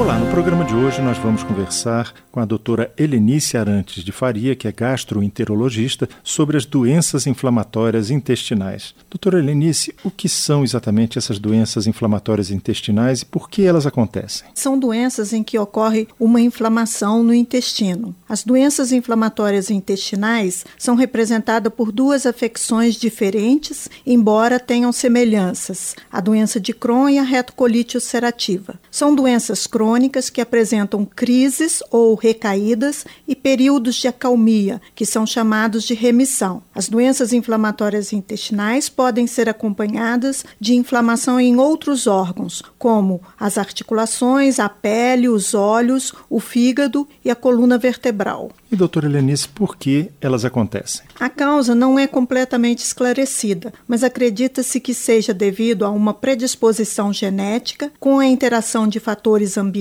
Olá, no programa de hoje nós vamos conversar com a doutora Helenice Arantes de Faria, que é gastroenterologista, sobre as doenças inflamatórias intestinais. Doutora Helenice, o que são exatamente essas doenças inflamatórias intestinais e por que elas acontecem? São doenças em que ocorre uma inflamação no intestino. As doenças inflamatórias intestinais são representadas por duas afecções diferentes, embora tenham semelhanças: a doença de Crohn e a retocolite ulcerativa. São doenças crônicas crônicas que apresentam crises ou recaídas e períodos de acalmia, que são chamados de remissão. As doenças inflamatórias intestinais podem ser acompanhadas de inflamação em outros órgãos, como as articulações, a pele, os olhos, o fígado e a coluna vertebral. E, doutora Helenice, por que elas acontecem? A causa não é completamente esclarecida, mas acredita-se que seja devido a uma predisposição genética com a interação de fatores ambientais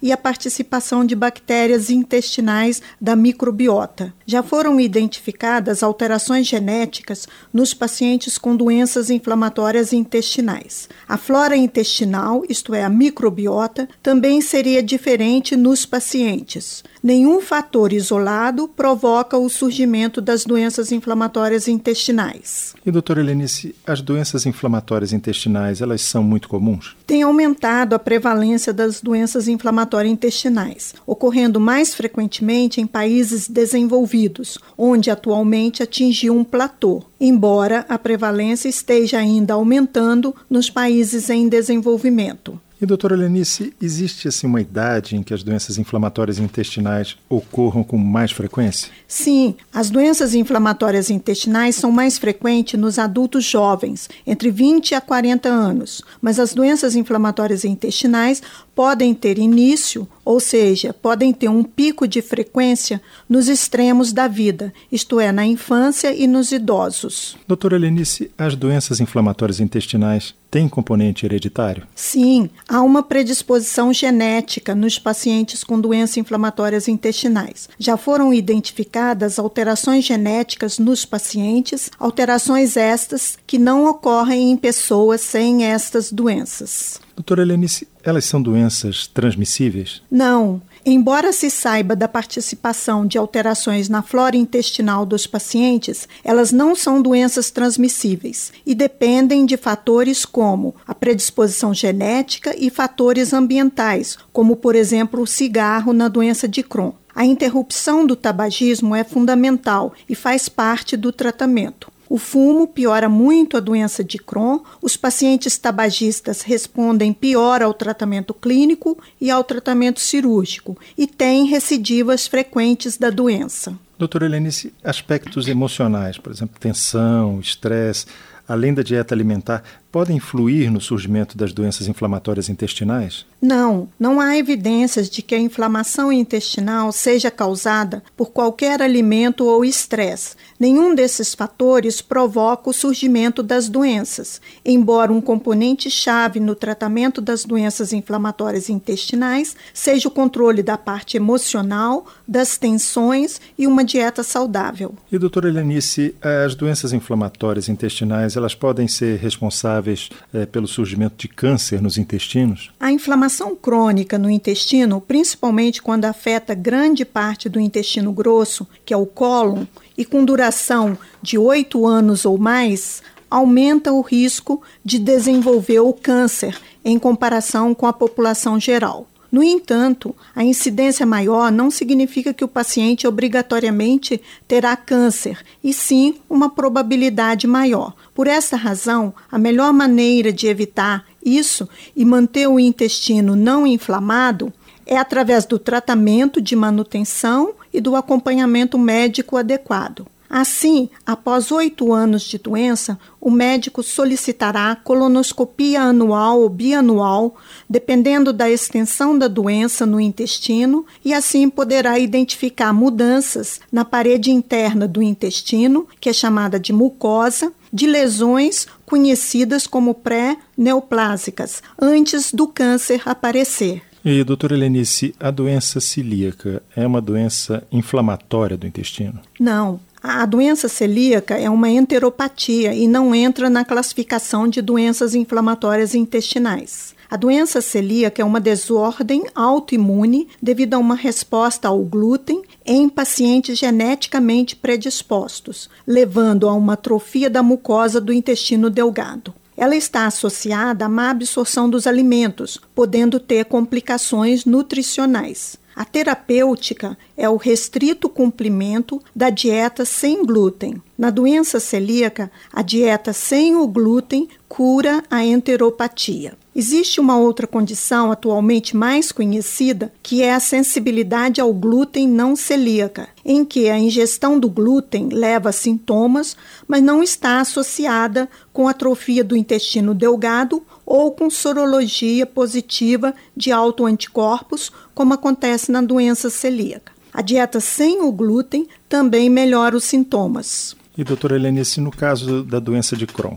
e a participação de bactérias intestinais da microbiota. Já foram identificadas alterações genéticas nos pacientes com doenças inflamatórias intestinais. A flora intestinal, isto é, a microbiota, também seria diferente nos pacientes. Nenhum fator isolado provoca o surgimento das doenças inflamatórias intestinais. E doutora Helenice, as doenças inflamatórias intestinais, elas são muito comuns? Tem aumentado a prevalência das doenças inflamatórias intestinais, ocorrendo mais frequentemente em países desenvolvidos, onde atualmente atingiu um platô, embora a prevalência esteja ainda aumentando nos países em desenvolvimento. E, doutora Lenice, existe assim uma idade em que as doenças inflamatórias intestinais ocorram com mais frequência? Sim, as doenças inflamatórias intestinais são mais frequentes nos adultos jovens, entre 20 a 40 anos, mas as doenças inflamatórias intestinais podem ter início, ou seja, podem ter um pico de frequência nos extremos da vida, isto é, na infância e nos idosos. Doutora Lenice, as doenças inflamatórias intestinais têm componente hereditário? Sim, há uma predisposição genética nos pacientes com doenças inflamatórias intestinais. Já foram identificadas alterações genéticas nos pacientes, alterações estas que não ocorrem em pessoas sem estas doenças. Doutora Helenice, elas são doenças transmissíveis? Não. Embora se saiba da participação de alterações na flora intestinal dos pacientes, elas não são doenças transmissíveis e dependem de fatores como a predisposição genética e fatores ambientais, como, por exemplo, o cigarro na doença de Crohn. A interrupção do tabagismo é fundamental e faz parte do tratamento. O fumo piora muito a doença de Crohn. Os pacientes tabagistas respondem pior ao tratamento clínico e ao tratamento cirúrgico e têm recidivas frequentes da doença. Doutora Helenice, aspectos emocionais, por exemplo, tensão, estresse, além da dieta alimentar, podem influir no surgimento das doenças inflamatórias intestinais? Não, não há evidências de que a inflamação intestinal seja causada por qualquer alimento ou estresse. Nenhum desses fatores provoca o surgimento das doenças, embora um componente chave no tratamento das doenças inflamatórias intestinais seja o controle da parte emocional, das tensões e uma dieta saudável. E doutora Helenice, as doenças inflamatórias intestinais, elas podem ser responsáveis responsáveis é, pelo surgimento de câncer nos intestinos? A inflamação crônica no intestino, principalmente quando afeta grande parte do intestino grosso, que é o cólon, e com duração de oito anos ou mais, aumenta o risco de desenvolver o câncer em comparação com a população geral. No entanto, a incidência maior não significa que o paciente obrigatoriamente terá câncer, e sim uma probabilidade maior. Por essa razão, a melhor maneira de evitar isso e manter o intestino não inflamado é através do tratamento de manutenção e do acompanhamento médico adequado. Assim, após oito anos de doença, o médico solicitará colonoscopia anual ou bianual, dependendo da extensão da doença no intestino, e assim poderá identificar mudanças na parede interna do intestino, que é chamada de mucosa, de lesões conhecidas como pré-neoplásicas, antes do câncer aparecer. E, doutora Helenice, a doença celíaca é uma doença inflamatória do intestino? Não. A doença celíaca é uma enteropatia e não entra na classificação de doenças inflamatórias intestinais. A doença celíaca é uma desordem autoimune devido a uma resposta ao glúten em pacientes geneticamente predispostos, levando a uma atrofia da mucosa do intestino delgado. Ela está associada à má absorção dos alimentos, podendo ter complicações nutricionais. A terapêutica é o restrito cumprimento da dieta sem glúten. Na doença celíaca, a dieta sem o glúten cura a enteropatia. Existe uma outra condição atualmente mais conhecida, que é a sensibilidade ao glúten não celíaca, em que a ingestão do glúten leva a sintomas, mas não está associada com atrofia do intestino delgado ou com sorologia positiva de autoanticorpos, como acontece na doença celíaca. A dieta sem o glúten também melhora os sintomas. E, doutora Helene, se no caso da doença de Crohn,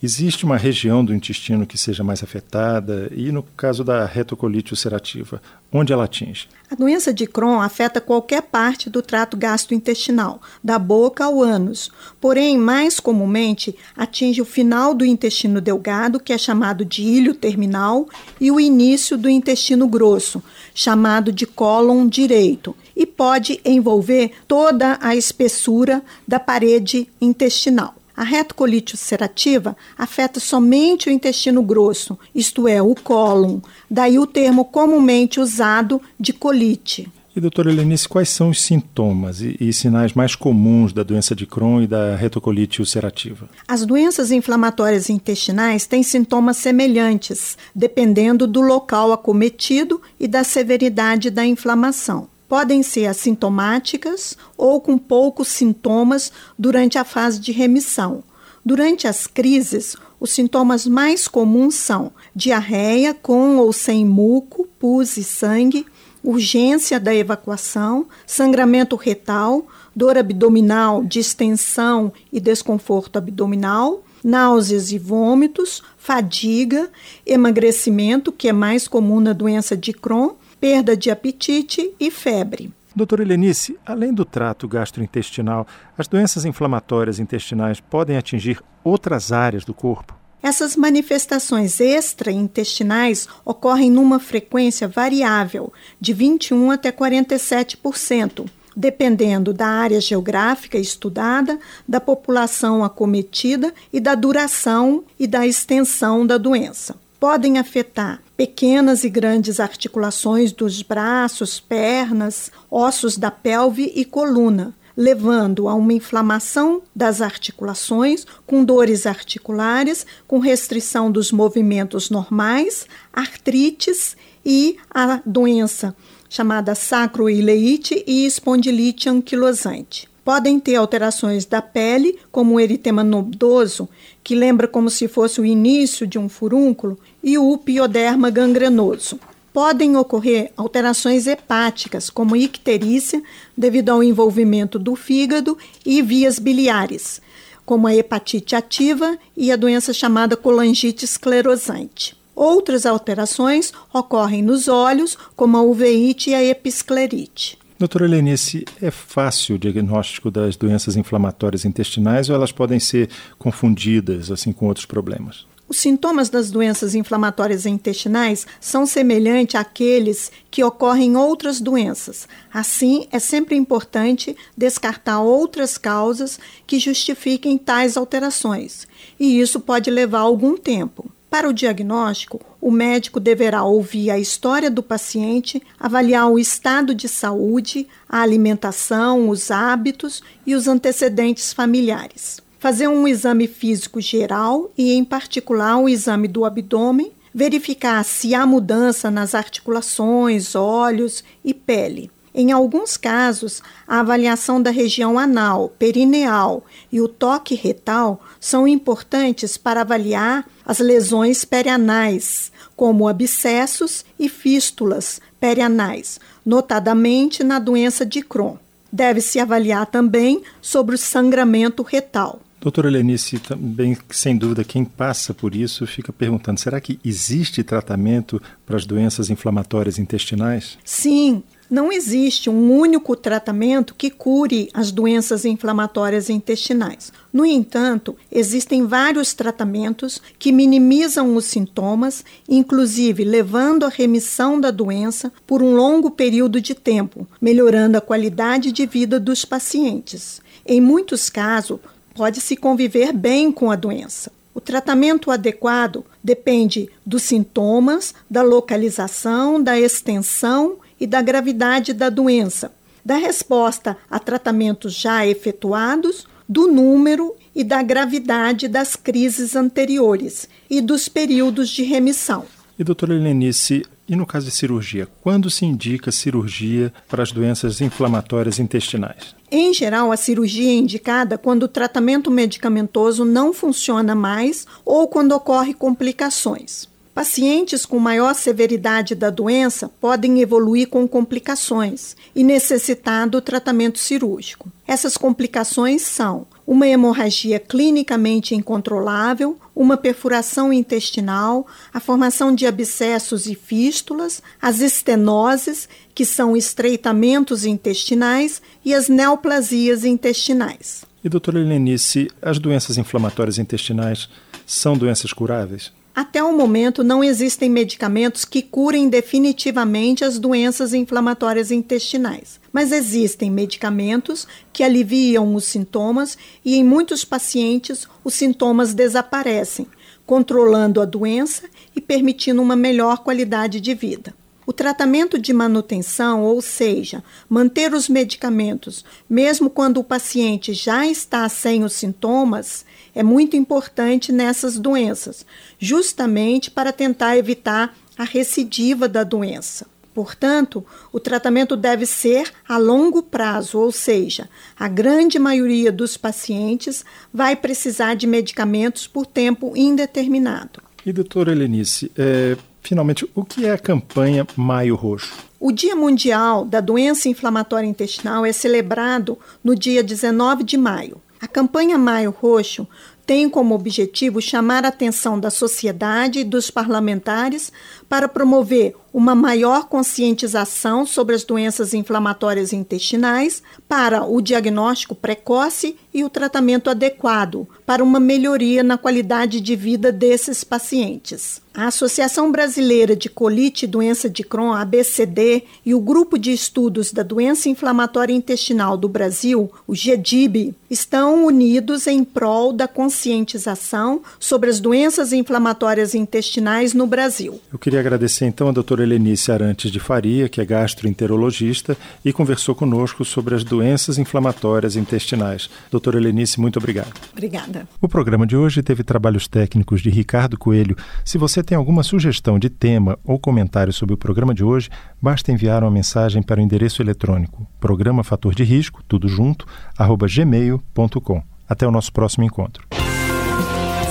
Existe uma região do intestino que seja mais afetada e, no caso da retocolite ulcerativa, onde ela atinge? A doença de Crohn afeta qualquer parte do trato gastrointestinal, da boca ao ânus. Porém, mais comumente, atinge o final do intestino delgado, que é chamado de ilho terminal, e o início do intestino grosso, chamado de cólon direito, e pode envolver toda a espessura da parede intestinal. A retocolite ulcerativa afeta somente o intestino grosso, isto é, o cólon, daí o termo comumente usado de colite. E, doutora Helenice, quais são os sintomas e, e, sinais mais comuns da doença de Crohn e da retocolite ulcerativa? As doenças inflamatórias intestinais têm sintomas semelhantes, dependendo do local acometido e da severidade da inflamação podem ser assintomáticas ou com poucos sintomas durante a fase de remissão. Durante as crises, os sintomas mais comuns são diarreia com ou sem muco, pus e sangue, urgência da evacuação, sangramento retal, dor abdominal, distensão e desconforto abdominal, náuseas e vômitos, fadiga, emagrecimento, que é mais comum na doença de Crohn, perda de apetite e febre. Doutora Helenice, além do trato gastrointestinal, as doenças inflamatórias intestinais podem atingir outras áreas do corpo? Essas manifestações extraintestinais ocorrem numa frequência variável, de 21 até 47%, dependendo da área geográfica estudada, da população acometida e da duração e da extensão da doença podem afetar pequenas e grandes articulações dos braços, pernas, ossos da pelve e coluna, levando a uma inflamação das articulações, com dores articulares, com restrição dos movimentos normais, artrites e a doença chamada sacroileite e espondilite anquilosante. Podem ter alterações da pele, como o eritema nodoso, que lembra como se fosse o início de um furúnculo, e o pioderma gangrenoso. Podem ocorrer alterações hepáticas, como icterícia, devido ao envolvimento do fígado e vias biliares, como a hepatite ativa e a doença chamada colangite esclerosante. Outras alterações ocorrem nos olhos, como a uveíte e a episclerite. Doutora Helenice, é fácil o diagnóstico das doenças inflamatórias intestinais ou elas podem ser confundidas assim com outros problemas? Os sintomas das doenças inflamatórias intestinais são semelhantes àqueles que ocorrem em outras doenças. Assim, é sempre importante descartar outras causas que justifiquem tais alterações, e isso pode levar algum tempo. Para o diagnóstico, o médico deverá ouvir a história do paciente, avaliar o estado de saúde, a alimentação, os hábitos e os antecedentes familiares. Fazer um exame físico geral e, em particular, o um exame do abdômen, verificar se há mudança nas articulações, olhos e pele. Em alguns casos, a avaliação da região anal, perineal e o toque retal são importantes para avaliar as lesões perianais, como abscessos e fístulas perianais, notadamente na doença de Crohn. Deve-se avaliar também sobre o sangramento retal. Doutora Lenice, também, sem dúvida, quem passa por isso fica perguntando: será que existe tratamento para as doenças inflamatórias intestinais? Sim, não existe um único tratamento que cure as doenças inflamatórias intestinais. No entanto, existem vários tratamentos que minimizam os sintomas, inclusive levando à remissão da doença por um longo período de tempo, melhorando a qualidade de vida dos pacientes. Em muitos casos, pode-se conviver bem com a doença. O tratamento adequado depende dos sintomas, da localização, da extensão e da gravidade da doença, da resposta a tratamentos já efetuados, do número e da gravidade das crises anteriores e dos períodos de remissão. E doutora Helenice, e no caso de cirurgia, quando se indica cirurgia para as doenças inflamatórias intestinais? Em geral, a cirurgia é indicada quando o tratamento medicamentoso não funciona mais ou quando ocorrem complicações. Pacientes com maior severidade da doença podem evoluir com complicações e necessitar do tratamento cirúrgico. Essas complicações são uma hemorragia clinicamente incontrolável, uma perfuração intestinal, a formação de abscessos e fístulas, as estenoses, que são estreitamentos intestinais, e as neoplasias intestinais. E doutora Helenice, as doenças inflamatórias intestinais são doenças curáveis? Até o momento, não existem medicamentos que curem definitivamente as doenças inflamatórias intestinais, mas existem medicamentos que aliviam os sintomas e, em muitos pacientes, os sintomas desaparecem, controlando a doença e permitindo uma melhor qualidade de vida. O tratamento de manutenção, ou seja, manter os medicamentos, mesmo quando o paciente já está sem os sintomas, é muito importante nessas doenças, justamente para tentar evitar a recidiva da doença. Portanto, o tratamento deve ser a longo prazo, ou seja, a grande maioria dos pacientes vai precisar de medicamentos por tempo indeterminado. E, doutora Helenice, é, Finalmente, o que é a campanha Maio Roxo? O Dia Mundial da Doença Inflamatória Intestinal é celebrado no dia 19 de maio. A campanha Maio Roxo tem como objetivo chamar a atenção da sociedade e dos parlamentares para promover uma maior conscientização sobre as doenças inflamatórias intestinais, para o diagnóstico precoce e o tratamento adequado, para uma melhoria na qualidade de vida desses pacientes. A Associação Brasileira de Colite e Doença de Crohn, ABCD, e o Grupo de Estudos da Doença Inflamatória Intestinal do Brasil, o GEDIB, estão unidos em prol da conscientização sobre as doenças inflamatórias intestinais no Brasil. Eu queria agradecer então a doutora Helenice Arantes de Faria, que é gastroenterologista e conversou conosco sobre as doenças inflamatórias intestinais. Doutora Helenice, muito obrigado. Obrigada. O programa de hoje teve trabalhos técnicos de Ricardo Coelho. Se você tem alguma sugestão de tema ou comentário sobre o programa de hoje, basta enviar uma mensagem para o endereço eletrônico programa fator de risco, tudo junto, arroba gmail.com. Até o nosso próximo encontro.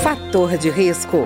Fator de risco,